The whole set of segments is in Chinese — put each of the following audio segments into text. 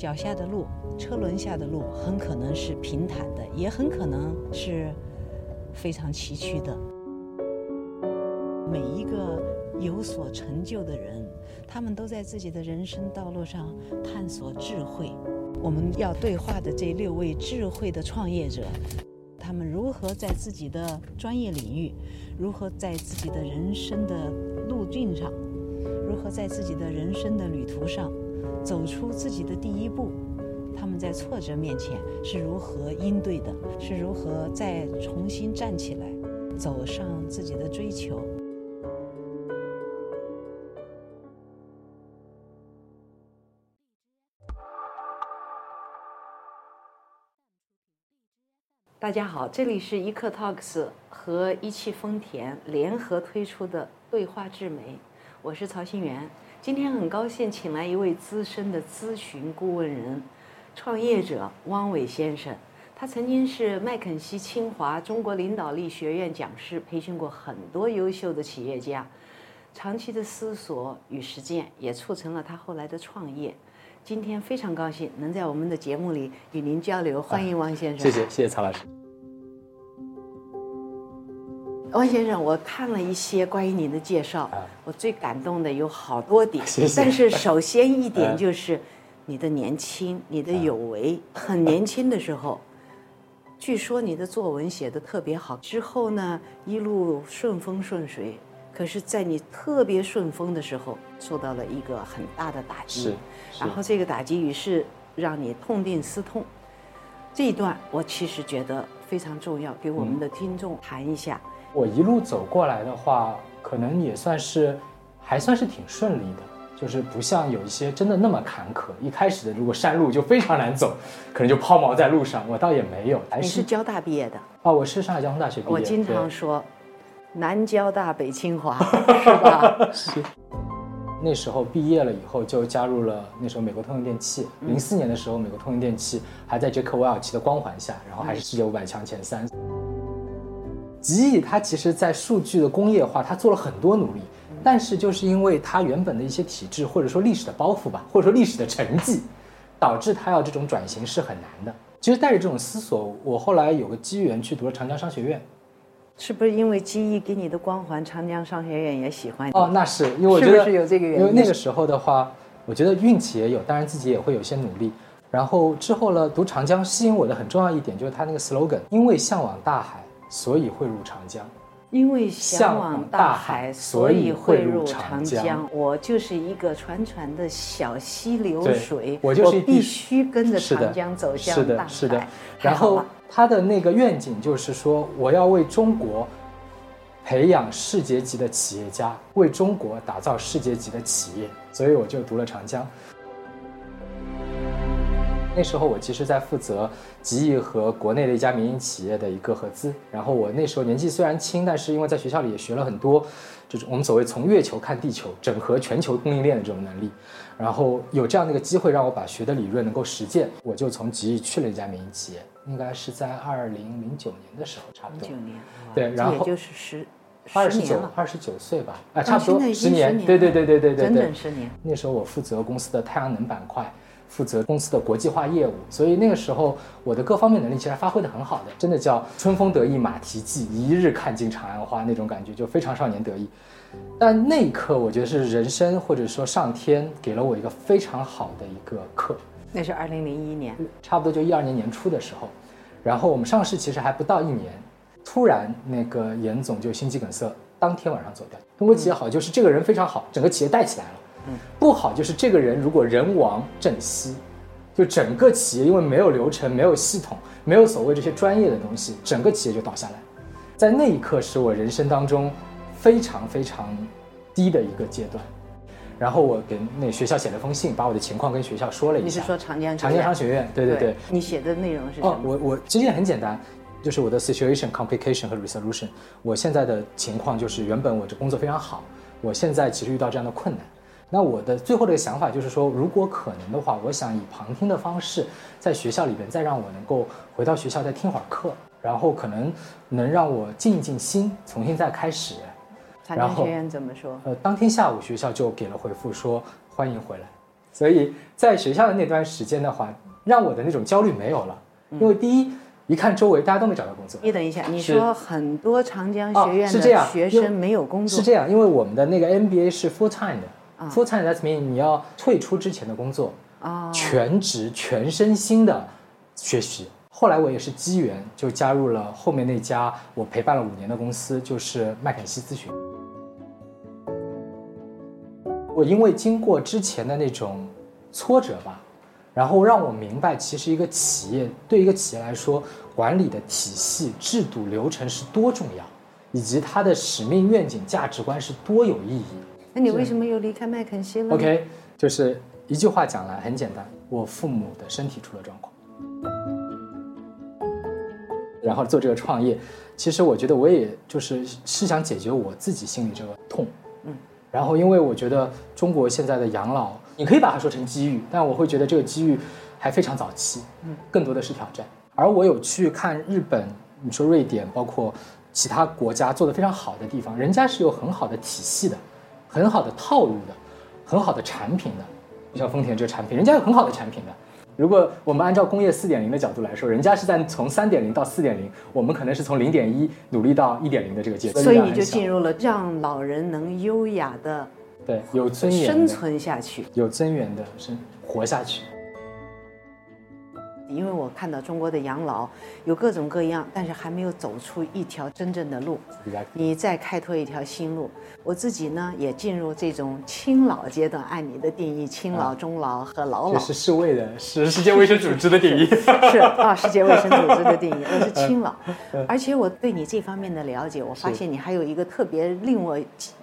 脚下的路、车轮下的路很可能是平坦的，也很可能是非常崎岖的。每一个有所成就的人，他们都在自己的人生道路上探索智慧。我们要对话的这六位智慧的创业者，他们如何在自己的专业领域，如何在自己的人生的路径上，如何在自己的人生的旅途上走出自己的第一步？他们在挫折面前是如何应对的？是如何再重新站起来，走上自己的追求？大家好，这里是一刻 Talks 和一汽丰田联合推出的对话智媒，我是曹新元。今天很高兴请来一位资深的咨询顾问人、创业者汪伟先生。他曾经是麦肯锡清华中国领导力学院讲师，培训过很多优秀的企业家。长期的思索与实践也促成了他后来的创业。今天非常高兴能在我们的节目里与您交流，欢迎汪先生。谢谢，谢谢曹老师。汪先生，我看了一些关于您的介绍，我最感动的有好多点。谢谢。但是 首先一点就是你的年轻，你的有为。很年轻的时候，据说你的作文写的特别好，之后呢一路顺风顺水。可是，在你特别顺风的时候，受到了一个很大的打击。是。然后这个打击于是让你痛定思痛。这一段我其实觉得非常重要，给我们的听众谈一下。我一路走过来的话，可能也算是还算是挺顺利的，就是不像有一些真的那么坎坷。一开始的如果山路就非常难走，可能就抛锚在路上。我倒也没有。你是交大毕业的？哦，我是上海交通大学毕业。我经常说。南交大北清华 是吧？是。那时候毕业了以后，就加入了那时候美国通用电气。零四年的时候，美国通用电气还在杰克韦尔奇的光环下，然后还是世界五百强前三。极易它其实，在数据的工业化，它做了很多努力，但是就是因为它原本的一些体制或者说历史的包袱吧，或者说历史的成绩，导致它要这种转型是很难的。其实带着这种思索，我后来有个机缘去读了长江商学院。是不是因为基一给你的光环，长江商学院也喜欢你？哦，那是因为我觉得是有这个原因。因为那个时候的话，我觉得运气也有，当然自己也会有些努力。然后之后呢，读长江吸引我的很重要一点就是它那个 slogan：因为向往大海，所以汇入长江。因为向往大海，所以汇入长江。我就是一个潺潺的小溪流水，我就是必须跟着长江走向大海。是的，是的。然后他的那个愿景就是说，我要为中国培养世界级的企业家，为中国打造世界级的企业。所以我就读了长江。那时候我其实，在负责极易和国内的一家民营企业的一个合资。然后我那时候年纪虽然轻，但是因为在学校里也学了很多这种我们所谓从月球看地球、整合全球供应链的这种能力。然后有这样的一个机会让我把学的理论能够实践，我就从极易去了一家民营企业，应该是在二零零九年的时候，差不多。零九年。对，然后也就是十二十九二十九岁吧，啊，差不多十年。对对对对对对，整整十年。那时候我负责公司的太阳能板块。负责公司的国际化业务，所以那个时候我的各方面能力其实发挥的很好的，真的叫春风得意马蹄疾，一日看尽长安花那种感觉，就非常少年得意。但那一刻，我觉得是人生或者说上天给了我一个非常好的一个课。那是二零零一年，差不多就一二年年初的时候，然后我们上市其实还不到一年，突然那个严总就心肌梗塞，当天晚上走掉。中国企业好就是这个人非常好，整个企业带起来了。嗯不好就是这个人如果人亡政息，就整个企业因为没有流程、没有系统、没有所谓这些专业的东西，整个企业就倒下来。在那一刻是我人生当中非常非常低的一个阶段。然后我给那学校写了封信，把我的情况跟学校说了一下。你是说长江长江商学院？对对对。你写的内容是什么？哦，我我其实也很简单，就是我的 situation complication 和 resolution。我现在的情况就是原本我这工作非常好，我现在其实遇到这样的困难。那我的最后的想法就是说，如果可能的话，我想以旁听的方式，在学校里边再让我能够回到学校再听会儿课，然后可能能让我静一静心，重新再开始。长江学院怎么说？呃，当天下午学校就给了回复说欢迎回来。所以在学校的那段时间的话，让我的那种焦虑没有了，因为第一，一看周围大家都没找到工作。你等一下，你说很多长江哦学院是这样的学生没有工作是，这样，因为我们的那个 MBA 是 full time 的、啊 f u l l time that's mean 你要退出之前的工作，哦全职全身心的学习。后来我也是机缘，就加入了后面那家我陪伴了五年的公司，就是麦肯锡咨询。我因为经过之前的那种挫折吧，然后让我明白，其实一个企业对一个企业来说，管理的体系、制度、流程是多重要，以及它的使命、愿景、价值观是多有意义。那你为什么又离开麦肯锡了呢 OK，就是一句话讲来很简单，我父母的身体出了状况，然后做这个创业，其实我觉得我也就是是想解决我自己心里这个痛，嗯，然后因为我觉得中国现在的养老，你可以把它说成机遇，但我会觉得这个机遇还非常早期，嗯，更多的是挑战。而我有去看日本，你说瑞典，包括其他国家做的非常好的地方，人家是有很好的体系的，很好的套路的，很好的产品的。就像丰田这个产品，人家有很好的产品的。如果我们按照工业四点零的角度来说，人家是在从三点零到四点零，我们可能是从零点一努力到一点零的这个阶段。所以你就进进入了让老人能优雅的对有尊严生存下去。有尊严的生活下去。因为我看到中国的养老有各种各样，但是还没有走出一条真正的路。你再开拓一条新路。我自己呢也进入这种亲老阶段，按你的定义，亲老、中老和老老。这是世卫的，是世界卫生组织的定义。是啊，世界卫生组织的定义，我是亲老，而且我对你这方面的了解，我发现你还有一个特别令我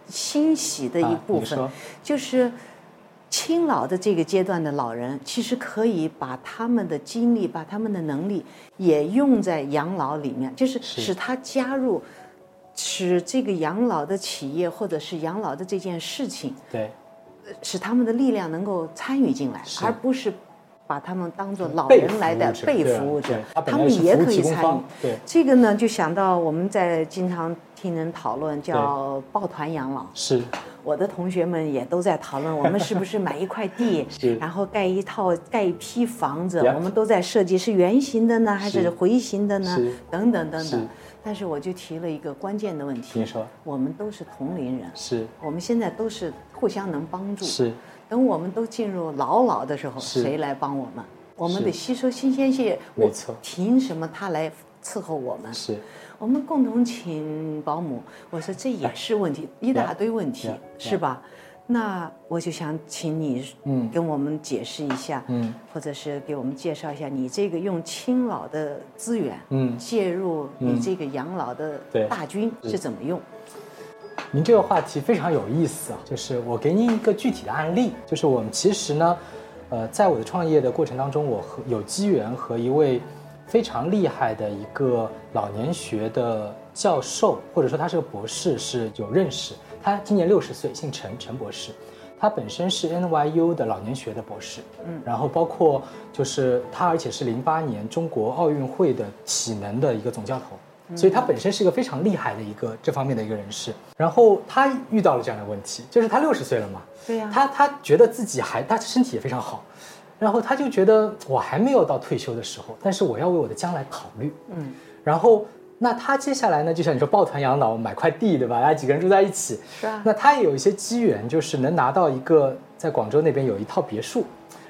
欣喜的一啊部分，就是亲老的这个阶段的老人，其实可以把他们的精力、把他们的能力也用在养老里面，就是是使他加入。使这个养老的企业或者是养老的这件事情，对，使他们的力量能够参与进来，而不是把他们当做老人来的被服务者，他们也可以参与。对这个呢，就想到我们在经常听人讨论叫抱团养老。是我的同学们也都在讨论，我们是不是买一块地，然后盖一套盖一批房子？我们都在设计是圆形的呢，还是是回形的呢？等等等等。但是我就提了一个关键的问题你，说我们都是同龄人，是我们现在都是互相能帮助。是等我们都进入老老的时候，谁来帮我们？我们得吸收新鲜血。我没错凭什么他来伺候我们？是我们共同请保姆，我说这也是问题，一大堆问题是吧？那我就想请你，嗯跟我们解释一下，嗯，或者是给我们介绍一下你这个用亲老的资源，嗯介入你这个养老的大军是怎么用？您这个话题非常有意思啊，就是我给您一个具体的案例，就是我们其实呢，呃，在我的创业的过程当中，我和有机缘和一位非常厉害的一个老年学的教授，或者说他是个博士，是有认识。他今年六十岁，姓陈，陈博士。他本身是 NYU 的老年学的博士，嗯，然后包括就是他，而且是零八年中国奥运会的体能的一个总教头，所以他本身是一个非常厉害的一个这方面的一个人士。然后他遇到了这样的问题，就是他六十岁了嘛，对呀他他觉得自己还他身体也非常好，然后他就觉得我还没有到退休的时候，但是我要为我的将来考虑，嗯，然后那他接下来呢，就像你说抱团养老，买块地，对吧？大家几个人住在一起，是啊那他也有一些机缘，就是能拿到一个在广州那边有一套别墅，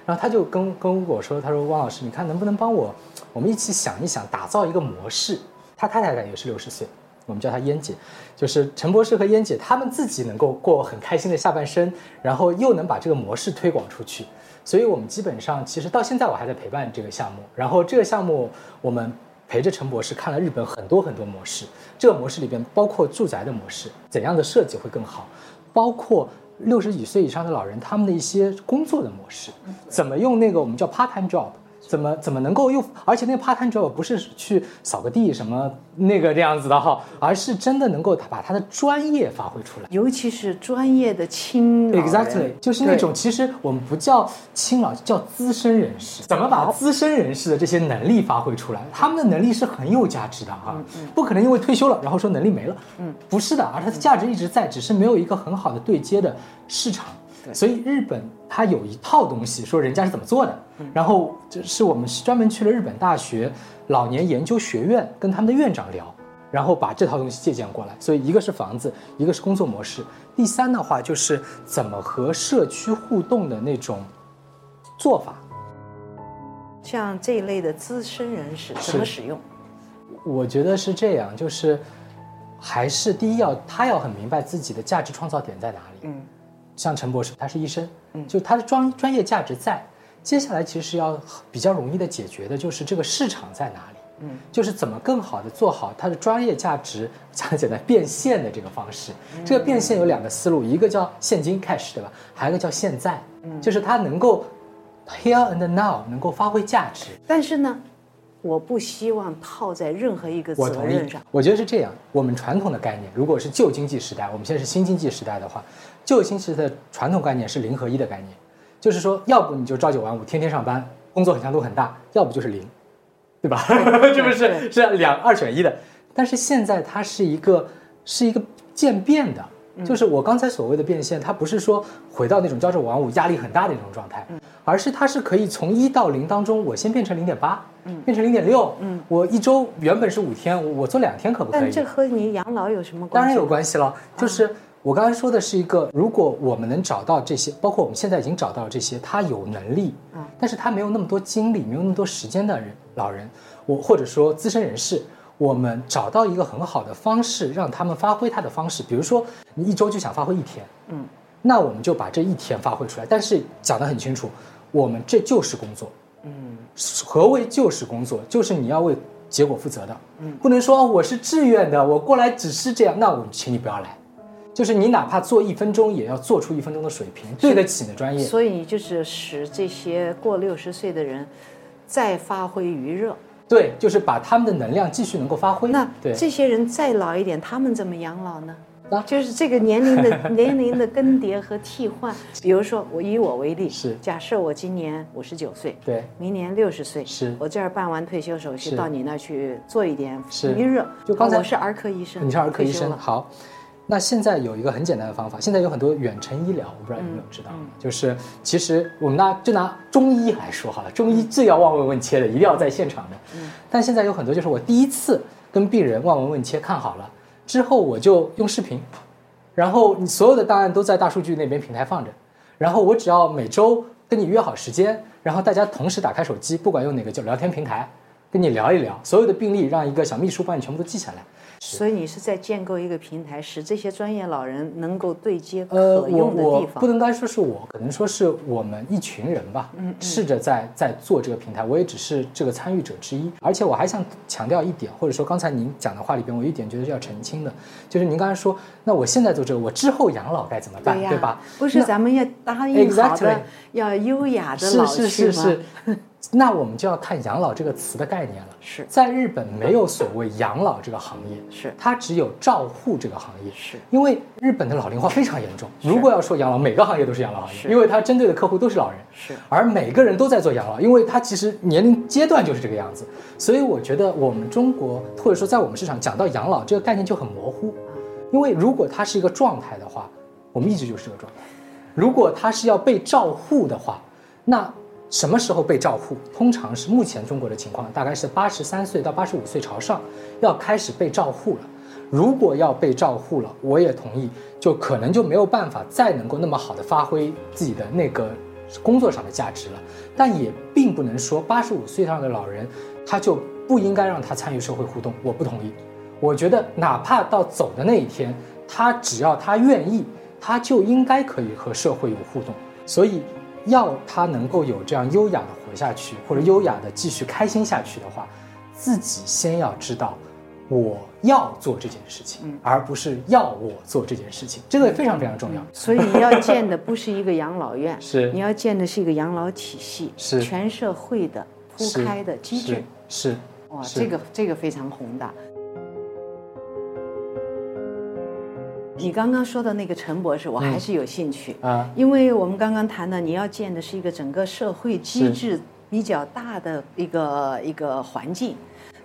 然后他就跟跟我说，他说汪老师，你看能不能帮我，我们一起想一想，打造一个模式。他太太呢也是六十岁，我们叫她燕姐，就是陈博士和燕姐他们自己能够过很开心的下半生，然后又能把这个模式推广出去。所以我们基本上其实到现在我还在陪伴这个项目，然后这个项目我们陪着陈博士看了日本很多很多模式，这个模式里边包括住宅的模式，怎样的设计会更好，包括六十几岁以上的老人他们的一些工作的模式，怎么用那个我们叫 part time job。怎么怎么能够又，而且那个 part time job 不是去扫个地什么那个这样子的哈，而是真的能够把他的专业发挥出来。尤其是专业的青老 Exactly，就是那种其实我们不叫青老，叫资深人士。怎么把资深人士的这些能力发挥出来？他们的能力是很有价值的哈，不可能因为退休了然后说能力没了，嗯，不是的，而它的价值一直在，只是没有一个很好的对接的市场。所以日本它有一套东西，说人家是怎么做的。然后就是我们是专门去了日本大学老年研究学院，跟他们的院长聊，然后把这套东西借鉴过来。所以一个是房子，一个是工作模式，第三的话就是怎么和社区互动的那种做法。像这一类的资深人士怎么使用？我觉得是这样，就是还是第一要他要很明白自己的价值创造点在哪里。嗯，像陈博士，他是医生，嗯，就他的专专业价值在。接下来其实要比较容易的解决的就是这个市场在哪里，嗯，就是怎么更好的做好他的专业价值，讲简单变现的这个方式。这个变现有两个思路，一个叫现金 cash，对吧？还有一个叫现在，嗯，就是它能够 here and now 能够发挥价值。但是呢，我不希望套在任何一个责任上。，我觉得是这样。我们传统的概念，如果是旧经济时代，我们现在是新经济时代的话，旧经济时代的传统概念是零和一的概念，就是说，要不你就朝九晚五，天天上班，工作很强度很大；要不就是零，对吧？是不是是两二选一的？但是现在它是一个是一个渐变的，就是我刚才所谓的变现，它不是说回到那种朝九晚五压力很大的那种状态，而是它是可以从一到零当中，我先变成零点八，变成零点六，嗯，我一周原本是五天，我我做两天可不可以？但这和你养老有什么关系？当然有关系了，就是我刚才说的是一个，如果我们能找到这些，包括我们现在已经找到了这些，他有能力，嗯但是他没有那么多精力，没有那么多时间的人，老人，我或者说资深人士，我们找到一个很好的方式，让他们发挥他的方式，比如说你一周就想发挥一天，嗯，那我们就把这一天发挥出来，但是讲得很清楚，我们这就是工作，嗯何为就是工作？就是你要为结果负责的，嗯，不能说哦我是志愿的，我过来只是这样，那我请你不要来。就是你哪怕做一分钟，也要做出一分钟的水平，对得起你的专业。所以就是使这些过六十岁的人再发挥余热。对，就是把他们的能量继续能够发挥。那对，这些人再老一点，他们怎么养老呢？啊就是这个年龄的 年龄的更迭和替换。比如说，我以我为例，是假设我今年五十九岁，对明年六十岁，是我这儿办完退休手续，到你那儿去做一点是余热。就刚才啊我是儿科医生，你是儿科医生，好。那现在有一个很简单的方法，现在有很多远程医疗，我不知道你有没有知道，就是其实我们拿就拿中医来说好了，中医最要望闻问切的，一定要在现场的。但现在有很多就是我第一次跟病人望闻问切看好了之后，我就用视频，然后你所有的档案都在大数据那边平台放着，然后我只要每周跟你约好时间，然后大家同时打开手机，不管用哪个就聊天平台，跟你聊一聊，所有的病例让一个小秘书帮你全部都记下来。所以你是在建构一个平台，使这些专业老人能够对接呃，我可用的我地方。不能单说是我，可能说是我们一群人吧，嗯，试着在在做这个平台，我也只是这个参与者之一。而且我还想强调一点，或者说刚才您讲的话里边，我一点觉得是要澄清的，就是您刚才说，那我现在做这个，我之后养老该怎么办，对吧？不是咱们要答应好的，要优雅的老是去吗？是是是，那我们就要看养老这个词的概念了。是在日本没有所谓养老这个行业，是它只有照护这个行业。是因为日本的老龄化非常严重。如果要说养老，每个行业都是养老行业，因为它针对的客户都是老人，是而每个人都在做养老，因为它其实年龄阶段就是这个样子。所以我觉得我们中国或者说在我们市场讲到养老这个概念就很模糊，因为如果它是一个状态的话，我们一直就是这个状态；如果它是要被照护的话，那什么时候被照护？通常是目前中国的情况，大概是八十三岁到八十五岁朝上，要开始被照护了。如果要被照护了，我也同意，就可能就没有办法再能够那么好的发挥自己的那个工作上的价值了。但也并不能说八十五岁上的老人他就不应该让他参与社会互动，我不同意。我觉得哪怕到走的那一天，他只要他愿意，他就应该可以和社会有互动。所以，要他能够有这样优雅的活下去，或者优雅的继续开心下去的话，自己先要知道我要做这件事情，而不是要我做这件事情，这个非常非常重要。所以你要建的不是一个养老院，是。你要建的是一个养老体系，是。全社会的铺开的机制。是。哇，是。这个这个非常宏大。你刚刚说的那个陈博士，我还是有兴趣，啊，因为我们刚刚谈的，你要建的是一个整个社会机制比较大的一个一个环境。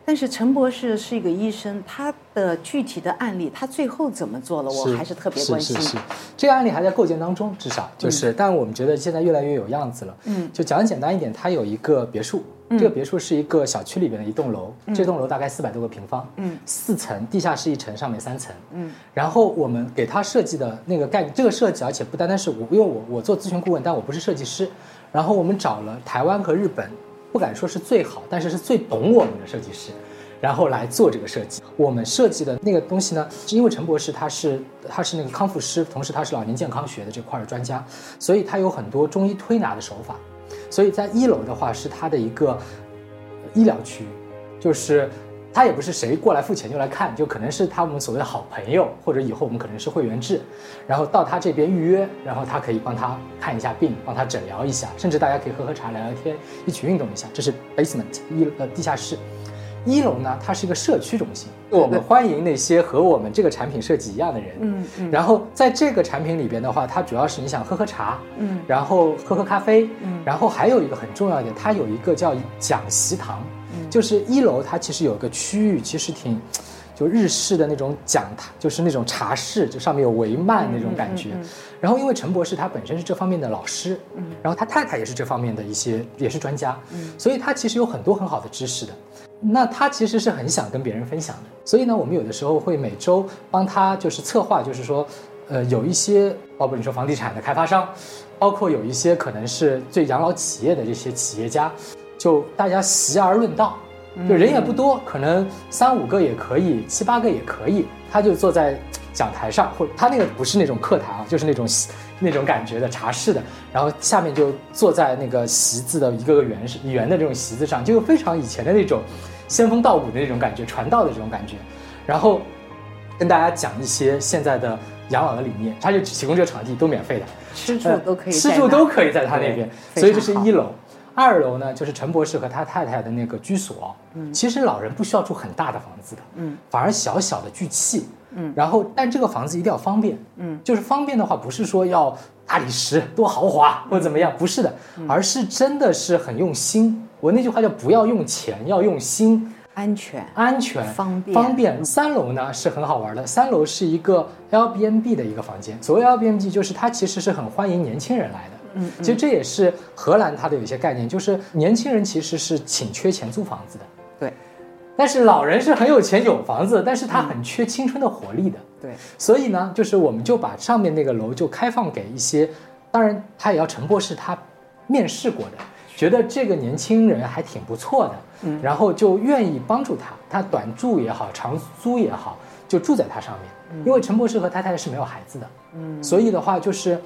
但是陈博士是一个医生，他的具体的案例，他最后怎么做了，我还是特别关心。是是是，这个案例还在构建当中，至少就是，但我们觉得现在越来越有样子了。嗯，就讲简单一点，他有一个别墅，这个别墅是一个小区里边的一栋楼，这栋楼大概四百多个平方，嗯，四层，地下室一层，上面三层，嗯，然后我们给他设计的那个概念，这个设计，而且不单单是我，因为我我做咨询顾问，但我不是设计师，然后我们找了台湾和日本。不敢说是最好，但是是最懂我们的设计师，然后来做这个设计。我们设计的那个东西呢，是因为陈博士他是他是那个康复师，同时他是老年健康学的这块的专家，所以他有很多中医推拿的手法。所以在一楼的话是他的一个医疗区，就是。他也不是谁过来付钱就来看，就可能是他们所谓的好朋友，或者以后我们可能是会员制，然后到他这边预约，然后他可以帮他看一下病，帮他诊疗一下，甚至大家可以喝喝茶、聊聊天，一起运动一下。这是 basement 一呃地下室，一楼呢，它是一个社区中心，我们欢迎那些和我们这个产品设计一样的人。嗯嗯。然后在这个产品里边的话，它主要是你想喝喝茶，嗯，然后喝喝咖啡，嗯，然后还有一个很重要一点，它有一个叫讲习堂。就是一楼，它其实有个区域，其实挺，就日式的那种讲台，就是那种茶室，就上面有帷幔那种感觉。然后，因为陈博士他本身是这方面的老师，嗯，然后他太太也是这方面的一些也是专家，嗯，所以他其实有很多很好的知识的。那他其实是很想跟别人分享的。所以呢，我们有的时候会每周帮他就是策划，就是说，呃，有一些包括你说房地产的开发商，包括有一些可能是最养老企业的这些企业家。就大家席而论道，就人也不多，可能三五个也可以，七八个也可以。他就坐在讲台上，或他那个不是那种课堂啊，就是那种那种感觉的茶室的。然后下面就坐在那个席子的一个个圆是圆的这种席子上，就非常以前的那种仙风道骨的那种感觉，传道的这种感觉。然后跟大家讲一些现在的养老的理念，他就提供这个场地都免费的，吃住都可以，吃住都可以在他那边，所以这是一楼。二楼呢，就是陈博士和他太太的那个居所。嗯，其实老人不需要住很大的房子的，嗯，反而小小的聚气。嗯，然后但这个房子一定要方便。嗯，就是方便的话，不是说要大理石多豪华或者怎么样，不是的，而是真的是很用心。我那句话叫不要用钱，要用心。安全，安全，方便，方便。三楼呢是很好玩的，三楼是一个 L B N B 的一个房间。所谓 L B N B，就是它其实是很欢迎年轻人来的。嗯，其实这也是荷兰它的有一些概念，就是年轻人其实是挺缺钱租房子的，对。但是老人是很有钱有房子，但是他很缺青春的活力的，对。所以呢，就是我们就把上面那个楼就开放给一些，当然他也要陈博士他面试过的，觉得这个年轻人还挺不错的，嗯，然后就愿意帮助他，他短住也好，长租也好，就住在他上面，因为陈博士和太太是没有孩子的，嗯，所以的话就是。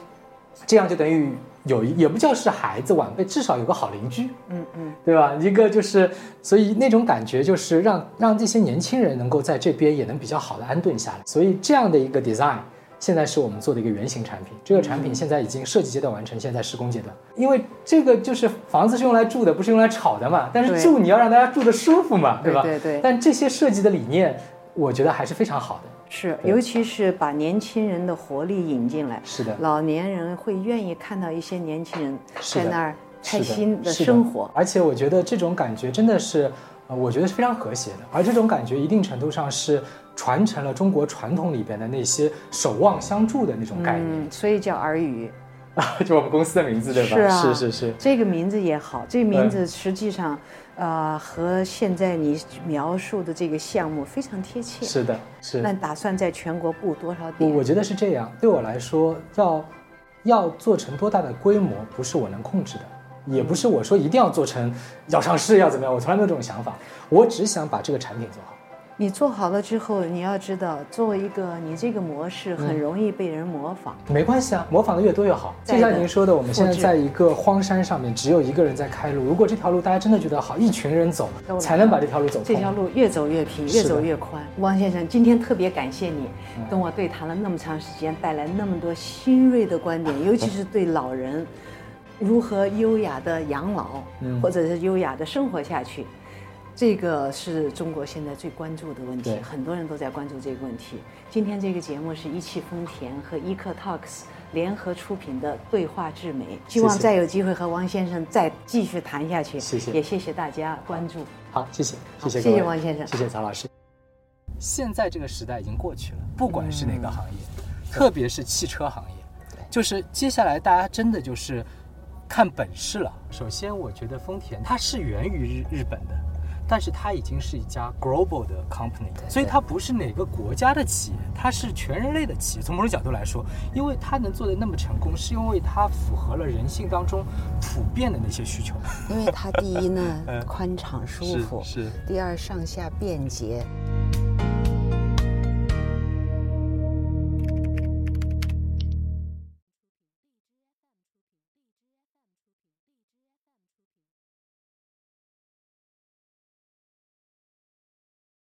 这样就等于有一也不叫是孩子晚辈，至少有个好邻居，嗯嗯，对吧？一个就是，所以那种感觉就是让让这些年轻人能够在这边也能比较好的安顿下来。所以这样的一个 design，现在是我们做的一个原型产品。这个产品现在已经设计阶段完成，现在施工阶段。因为这个就是房子是用来住的，不是用来炒的嘛。但是住你要让大家住的舒服嘛，对吧？对对。但这些设计的理念，我觉得还是非常好的。是，尤其是把年轻人的活力引进来。是的，老年人会愿意看到一些年轻人在那儿开心的生活。而且我觉得这种感觉真的是，呃，我觉得是非常和谐的。而这种感觉一定程度上是传承了中国传统里边的那些守望相助的那种概念。所以叫儿语。啊，就我们公司的名字对吧？是啊，是是是。这个名字也好，这名字实际上。呃，和现在你描述的这个项目非常贴切。是的，是。那打算在全国布多少点？我我觉得是这样。对我来说，要要做成多大的规模，不是我能控制的，也不是我说一定要做成要上市要怎么样，我从来没有这种想法。我只想把这个产品做好。你做好了之后，你要知道，作为一个你这个模式很容易被人模仿。没关系啊，模仿的越多越好。就像您说的，我们现在在一个荒山上面，只有一个人在开路。如果这条路大家真的觉得好，一群人走，才能把这条路走这条路越走越平，越走越宽。汪先生，今天特别感谢你跟我对谈了那么长时间，带来那么多新锐的观点，尤其是对老人如何优雅的养老，或者是优雅的生活下去。这个是中国现在最关注的问题，很多人都在关注这个问题。今天这个节目是一汽丰田和 e c o Talks 联合出品的《对话智美》，希望再有机会和王先生再继续谈下去。谢谢，也谢谢大家关注。好，谢谢，谢谢，谢谢王先生，谢谢曹老师。现在这个时代已经过去了，不管是哪个行业，特别是汽车行业，就是接下来大家真的就是看本事了。首先，我觉得丰田它是源于日日本的。但是它已经是一家 global 的 company，所以它不是哪个国家的企业，它是全人类的企业。从某种角度来说，因为它能做的那么成功，是因为它符合了人性当中普遍的那些需求。因为它第一呢，宽敞舒服；是。第二，上下便捷。